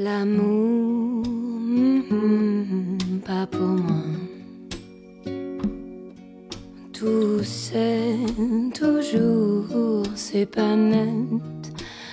L'amour, mm, pas pour moi. Tout c'est toujours, c'est pas net.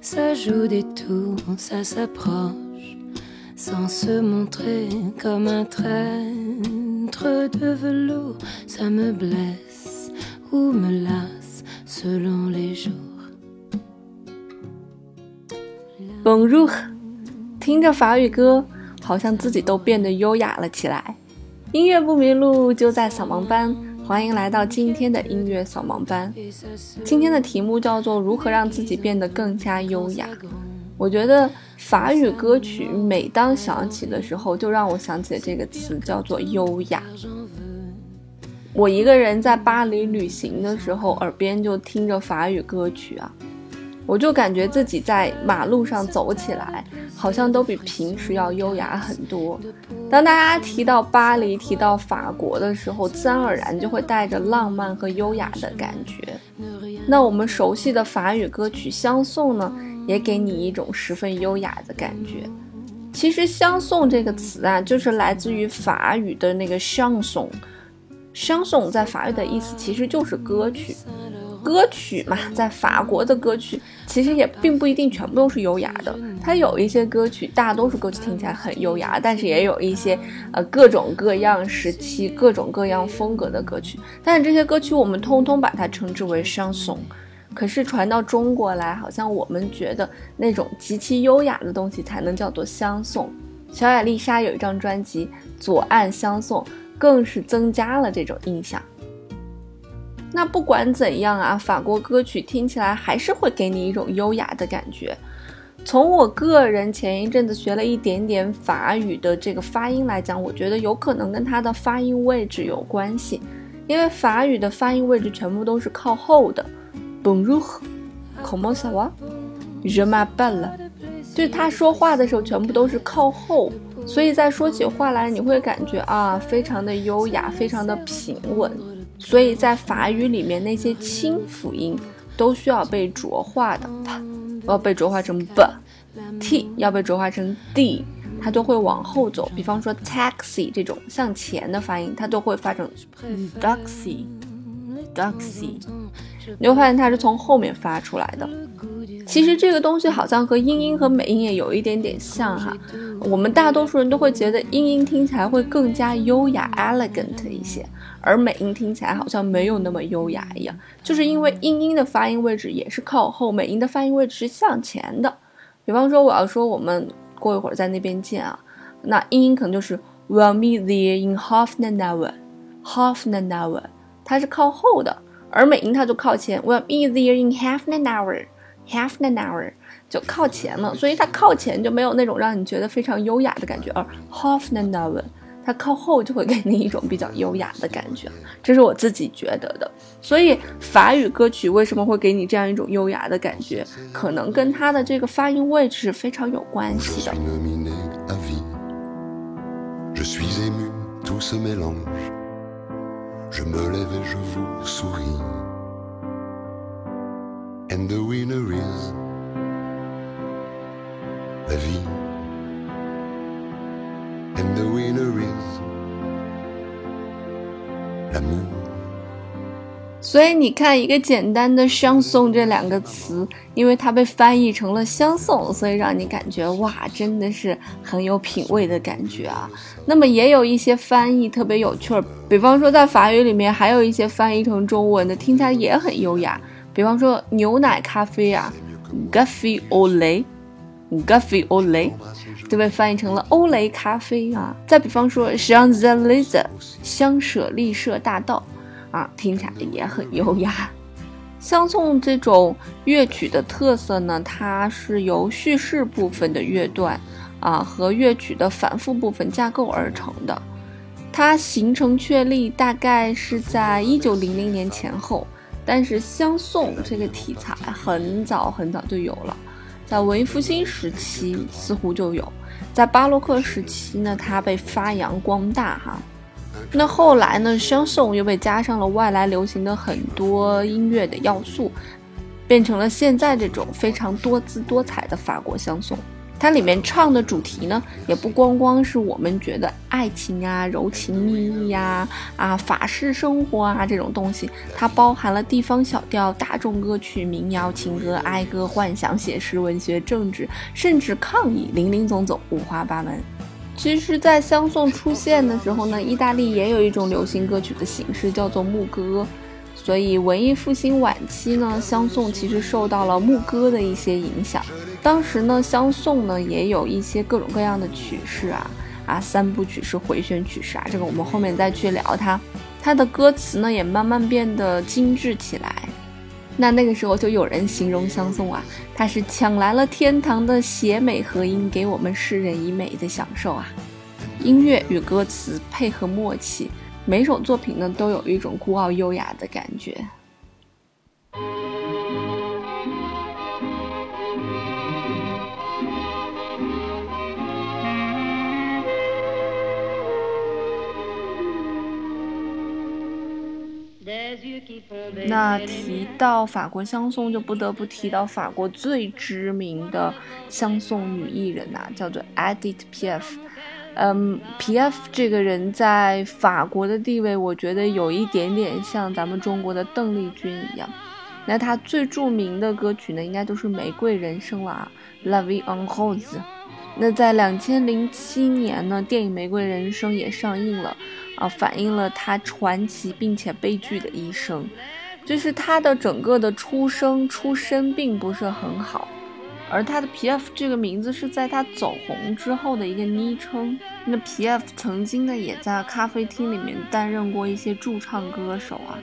Ça joue des tours, ça s'approche, sans se montrer comme un traître de velours. Ça me blesse ou me lasse selon les jours. Bonjour，听着法语歌，好像自己都变得优雅了起来。音乐不迷路，就在扫盲班。欢迎来到今天的音乐扫盲班。今天的题目叫做“如何让自己变得更加优雅”。我觉得法语歌曲每当响起的时候，就让我想起这个词，叫做优雅。我一个人在巴黎旅行的时候，耳边就听着法语歌曲啊。我就感觉自己在马路上走起来，好像都比平时要优雅很多。当大家提到巴黎、提到法国的时候，自然而然就会带着浪漫和优雅的感觉。那我们熟悉的法语歌曲《相送》呢，也给你一种十分优雅的感觉。其实“相送”这个词啊，就是来自于法语的那个相送”。相送。在法语的意思其实就是歌曲。歌曲嘛，在法国的歌曲其实也并不一定全部都是优雅的，它有一些歌曲，大多数歌曲听起来很优雅，但是也有一些呃各种各样时期、各种各样风格的歌曲。但是这些歌曲我们通通把它称之为相送。可是传到中国来，好像我们觉得那种极其优雅的东西才能叫做相送。小雅丽莎有一张专辑《左岸相送》，更是增加了这种印象。那不管怎样啊，法国歌曲听起来还是会给你一种优雅的感觉。从我个人前一阵子学了一点点法语的这个发音来讲，我觉得有可能跟它的发音位置有关系。因为法语的发音位置全部都是靠后的，Bonjour，Comment ça va？Je m'appelle。就他说话的时候全部都是靠后，所以在说起话来你会感觉啊，非常的优雅，非常的平稳。所以在法语里面，那些清辅音都需要被浊化的，p 要被浊化成 b，t 要被浊化成 d，它都会往后走。比方说 taxi 这种向前的发音，它都会发成 duxy，duxy，你会发现它是从后面发出来的。其实这个东西好像和英音和美音也有一点点像哈，我们大多数人都会觉得英音听起来会更加优雅 elegant 一些。而美音听起来好像没有那么优雅一样，就是因为英音的发音位置也是靠后，美音的发音位置是向前的。比方说，我要说我们过一会儿在那边见啊，那英音可能就是 We'll meet there in half an hour，half an hour，它是靠后的，而美音它就靠前，We'll meet there in half an hour，half an hour 就靠前了，所以它靠前就没有那种让你觉得非常优雅的感觉，而 half an hour。它靠后就会给你一种比较优雅的感觉，这是我自己觉得的。所以法语歌曲为什么会给你这样一种优雅的感觉，可能跟它的这个发音位置是非常有关系的。所以你看，一个简单的“相送”这两个词，因为它被翻译成了“相送”，所以让你感觉哇，真的是很有品味的感觉啊。那么也有一些翻译特别有趣儿，比方说在法语里面还有一些翻译成中文的，听起来也很优雅。比方说牛奶咖啡啊，Café au lait，Café au lait。就被翻译成了欧蕾咖啡啊！再比方说香舍丽舍香舍丽舍大道啊，听起来也很优雅。相送这种乐曲的特色呢，它是由叙事部分的乐段啊和乐曲的反复部分架构而成的。它形成确立大概是在一九零零年前后，但是相送这个题材很早很早就有了。在文艺复兴时期似乎就有，在巴洛克时期呢，它被发扬光大哈。那后来呢，相送又被加上了外来流行的很多音乐的要素，变成了现在这种非常多姿多彩的法国相送。它里面唱的主题呢，也不光光是我们觉得爱情啊、柔情蜜意呀、啊法式生活啊这种东西，它包含了地方小调、大众歌曲、民谣、情歌、哀歌、幻想、写实文学、政治，甚至抗议，林林总总，五花八门。其实，在相送出现的时候呢，意大利也有一种流行歌曲的形式，叫做牧歌。所以，文艺复兴晚期呢，相送其实受到了牧歌的一些影响。当时呢，相送呢也有一些各种各样的曲式啊，啊，三部曲式、回旋曲式啊，这个我们后面再去聊它。它的歌词呢也慢慢变得精致起来。那那个时候就有人形容相送啊，它是抢来了天堂的邪美合音，给我们世人以美的享受啊。音乐与歌词配合默契。每首作品呢，都有一种孤傲优雅的感觉。那提到法国香颂，就不得不提到法国最知名的香颂女艺人呐，叫做 Edit P.F。嗯，皮埃夫这个人在法国的地位，我觉得有一点点像咱们中国的邓丽君一样。那他最著名的歌曲呢，应该都是《玫瑰人生》了啊，《La Vie en Rose》。那在两千零七年呢，电影《玫瑰人生》也上映了，啊，反映了他传奇并且悲剧的一生。就是他的整个的出生出身并不是很好。而他的 P F 这个名字是在他走红之后的一个昵称。那 P F 曾经呢，也在咖啡厅里面担任过一些驻唱歌手啊。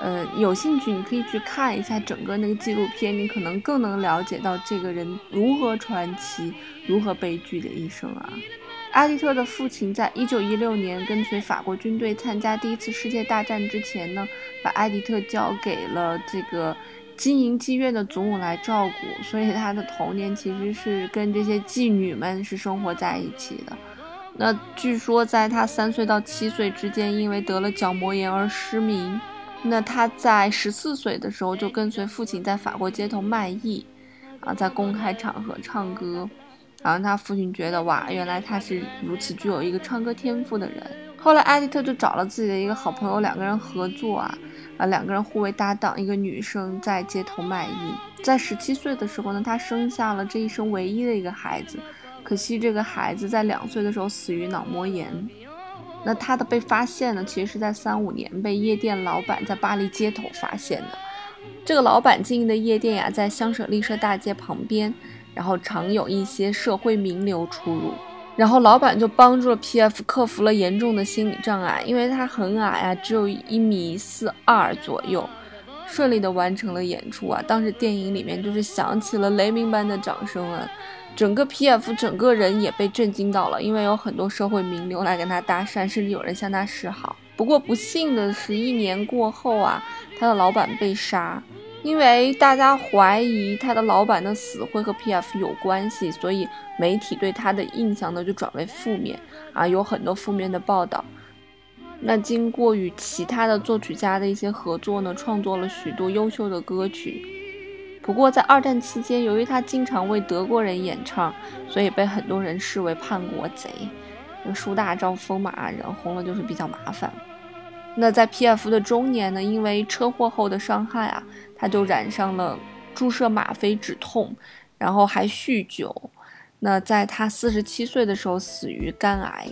呃，有兴趣你可以去看一下整个那个纪录片，你可能更能了解到这个人如何传奇、如何悲剧的一生啊。阿迪特的父亲在一九一六年跟随法国军队参加第一次世界大战之前呢，把艾迪特交给了这个。经营妓院的祖母来照顾，所以他的童年其实是跟这些妓女们是生活在一起的。那据说在他三岁到七岁之间，因为得了角膜炎而失明。那他在十四岁的时候就跟随父亲在法国街头卖艺，啊，在公开场合唱歌。然后他父亲觉得哇，原来他是如此具有一个唱歌天赋的人。后来艾迪特就找了自己的一个好朋友，两个人合作啊。啊，两个人互为搭档，一个女生在街头卖艺。在十七岁的时候呢，她生下了这一生唯一的一个孩子。可惜这个孩子在两岁的时候死于脑膜炎。那她的被发现呢，其实是在三五年被夜店老板在巴黎街头发现的。这个老板经营的夜店呀，在香舍丽舍大街旁边，然后常有一些社会名流出入。然后老板就帮助了 P.F. 克服了严重的心理障碍，因为他很矮啊，只有一米四二左右，顺利的完成了演出啊。当时电影里面就是响起了雷鸣般的掌声啊，整个 P.F. 整个人也被震惊到了，因为有很多社会名流来跟他搭讪，甚至有人向他示好。不过不幸的是，一年过后啊，他的老板被杀。因为大家怀疑他的老板的死会和 P.F. 有关系，所以媒体对他的印象呢就转为负面啊，有很多负面的报道。那经过与其他的作曲家的一些合作呢，创作了许多优秀的歌曲。不过在二战期间，由于他经常为德国人演唱，所以被很多人视为叛国贼。那树大招风嘛，人红了就是比较麻烦。那在 P.F. 的中年呢，因为车祸后的伤害啊。他就染上了注射吗啡止痛，然后还酗酒。那在他四十七岁的时候死于肝癌。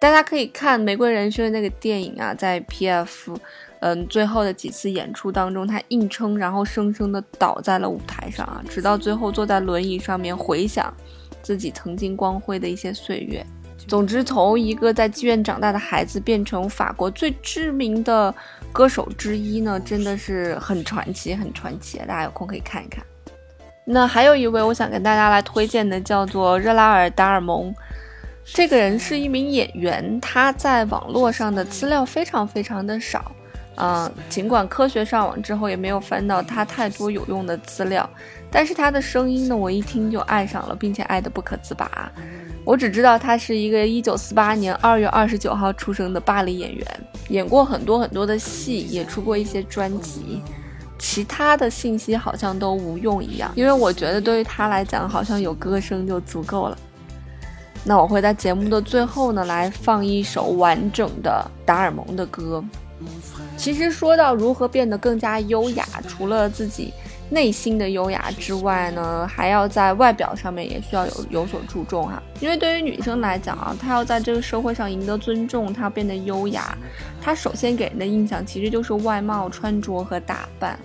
大家可以看《玫瑰人生》那个电影啊，在 P.F. 嗯最后的几次演出当中，他硬撑，然后生生的倒在了舞台上啊，直到最后坐在轮椅上面回想自己曾经光辉的一些岁月。总之，从一个在妓院长大的孩子变成法国最知名的歌手之一呢，真的是很传奇，很传奇。大家有空可以看一看。那还有一位我想跟大家来推荐的，叫做热拉尔·达尔蒙。这个人是一名演员，他在网络上的资料非常非常的少。嗯，尽管科学上网之后也没有翻到他太多有用的资料，但是他的声音呢，我一听就爱上了，并且爱得不可自拔。我只知道他是一个一九四八年二月二十九号出生的巴黎演员，演过很多很多的戏，也出过一些专辑。其他的信息好像都无用一样。因为我觉得对于他来讲，好像有歌声就足够了。那我会在节目的最后呢，来放一首完整的达尔蒙的歌。其实说到如何变得更加优雅，除了自己内心的优雅之外呢，还要在外表上面也需要有有所注重哈。因为对于女生来讲啊，她要在这个社会上赢得尊重，她要变得优雅，她首先给人的印象其实就是外貌、穿着和打扮。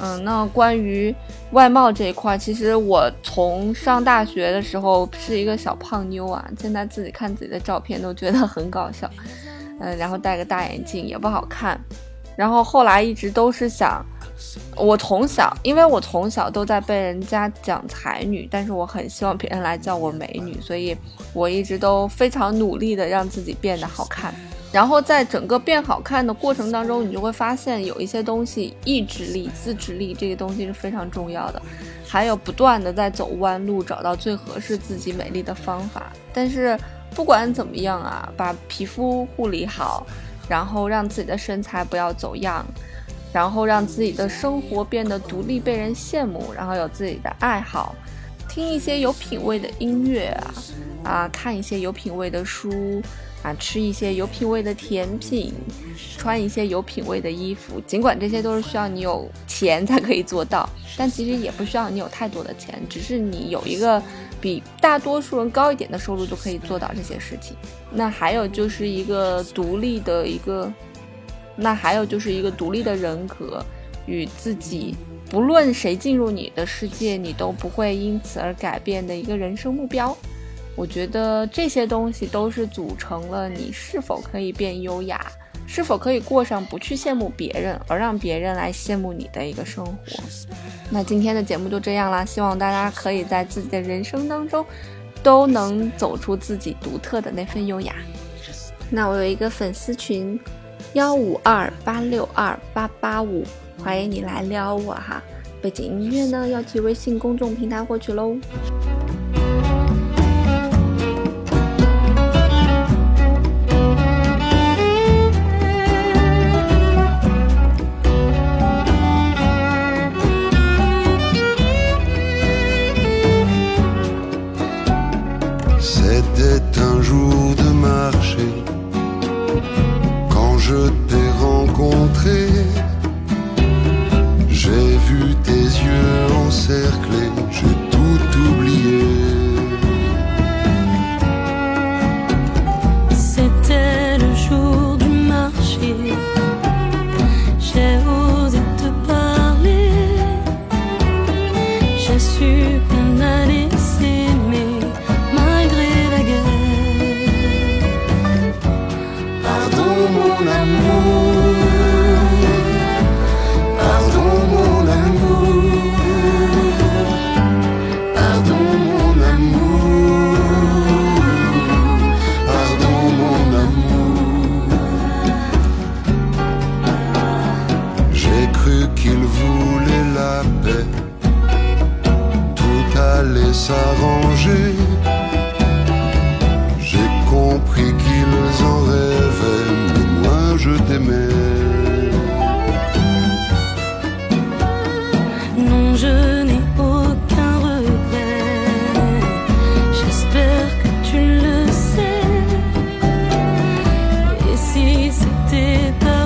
嗯，那关于外貌这一块，其实我从上大学的时候是一个小胖妞啊，现在自己看自己的照片都觉得很搞笑。嗯，然后戴个大眼镜也不好看，然后后来一直都是想，我从小，因为我从小都在被人家讲才女，但是我很希望别人来叫我美女，所以我一直都非常努力的让自己变得好看。然后在整个变好看的过程当中，你就会发现有一些东西，意志力、自制力这个东西是非常重要的，还有不断的在走弯路，找到最合适自己美丽的方法。但是。不管怎么样啊，把皮肤护理好，然后让自己的身材不要走样，然后让自己的生活变得独立，被人羡慕，然后有自己的爱好，听一些有品位的音乐啊，啊，看一些有品位的书。啊，吃一些有品位的甜品，穿一些有品位的衣服，尽管这些都是需要你有钱才可以做到，但其实也不需要你有太多的钱，只是你有一个比大多数人高一点的收入就可以做到这些事情。那还有就是一个独立的一个，那还有就是一个独立的人格，与自己不论谁进入你的世界，你都不会因此而改变的一个人生目标。我觉得这些东西都是组成了你是否可以变优雅，是否可以过上不去羡慕别人，而让别人来羡慕你的一个生活。那今天的节目就这样啦，希望大家可以在自己的人生当中，都能走出自己独特的那份优雅。那我有一个粉丝群，幺五二八六二八八五，欢迎你来撩我哈。背景音乐呢，要去微信公众平台获取喽。s'arranger. J'ai compris qu'ils en rêvaient, mais moi je t'aimais. Non, je n'ai aucun regret. J'espère que tu le sais. Et si c'était pas